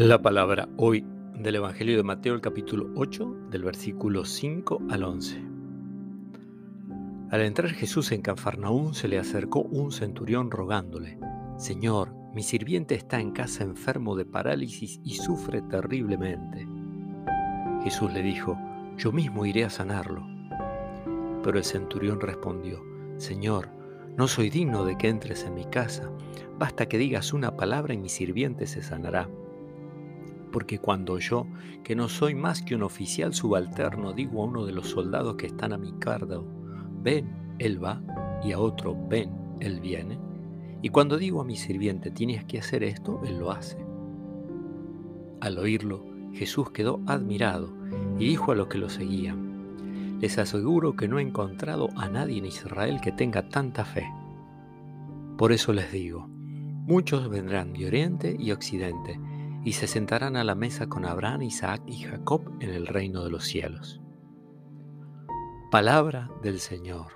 La palabra hoy del Evangelio de Mateo, el capítulo 8, del versículo 5 al 11. Al entrar Jesús en Cafarnaún se le acercó un centurión rogándole, Señor, mi sirviente está en casa enfermo de parálisis y sufre terriblemente. Jesús le dijo, Yo mismo iré a sanarlo. Pero el centurión respondió, Señor, no soy digno de que entres en mi casa, basta que digas una palabra y mi sirviente se sanará porque cuando yo, que no soy más que un oficial subalterno, digo a uno de los soldados que están a mi cargo, ven, él va, y a otro, ven, él viene, y cuando digo a mi sirviente, tienes que hacer esto, él lo hace. Al oírlo, Jesús quedó admirado y dijo a los que lo seguían, les aseguro que no he encontrado a nadie en Israel que tenga tanta fe. Por eso les digo, muchos vendrán de oriente y occidente, y se sentarán a la mesa con Abraham, Isaac y Jacob en el reino de los cielos. Palabra del Señor.